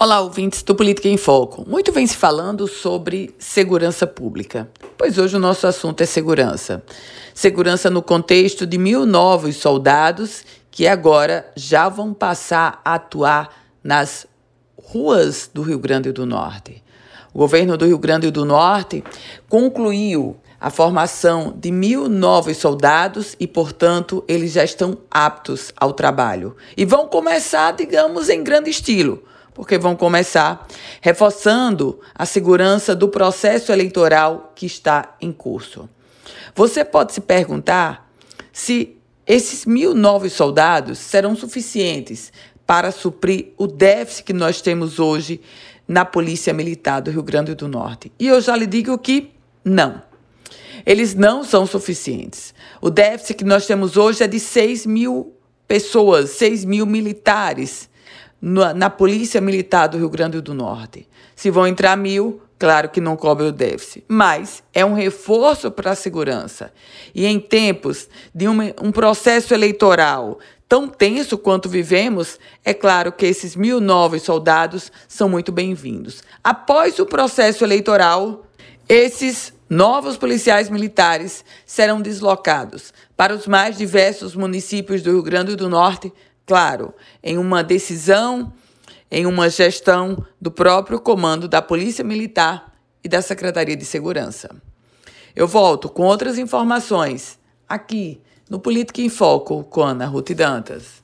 Olá, ouvintes do Política em Foco. Muito vem se falando sobre segurança pública, pois hoje o nosso assunto é segurança. Segurança no contexto de mil novos soldados que agora já vão passar a atuar nas ruas do Rio Grande do Norte. O governo do Rio Grande do Norte concluiu a formação de mil novos soldados e, portanto, eles já estão aptos ao trabalho. E vão começar, digamos, em grande estilo porque vão começar reforçando a segurança do processo eleitoral que está em curso. Você pode se perguntar se esses mil novos soldados serão suficientes para suprir o déficit que nós temos hoje na Polícia Militar do Rio Grande do Norte. E eu já lhe digo que não. Eles não são suficientes. O déficit que nós temos hoje é de 6 mil pessoas, 6 mil militares na, na Polícia Militar do Rio Grande do Norte. Se vão entrar mil, claro que não cobre o déficit, mas é um reforço para a segurança. E em tempos de um, um processo eleitoral tão tenso quanto vivemos, é claro que esses mil novos soldados são muito bem-vindos. Após o processo eleitoral, esses novos policiais militares serão deslocados para os mais diversos municípios do Rio Grande do Norte claro, em uma decisão, em uma gestão do próprio comando da Polícia Militar e da Secretaria de Segurança. Eu volto com outras informações aqui no Política em Foco com Ana Ruth Dantas.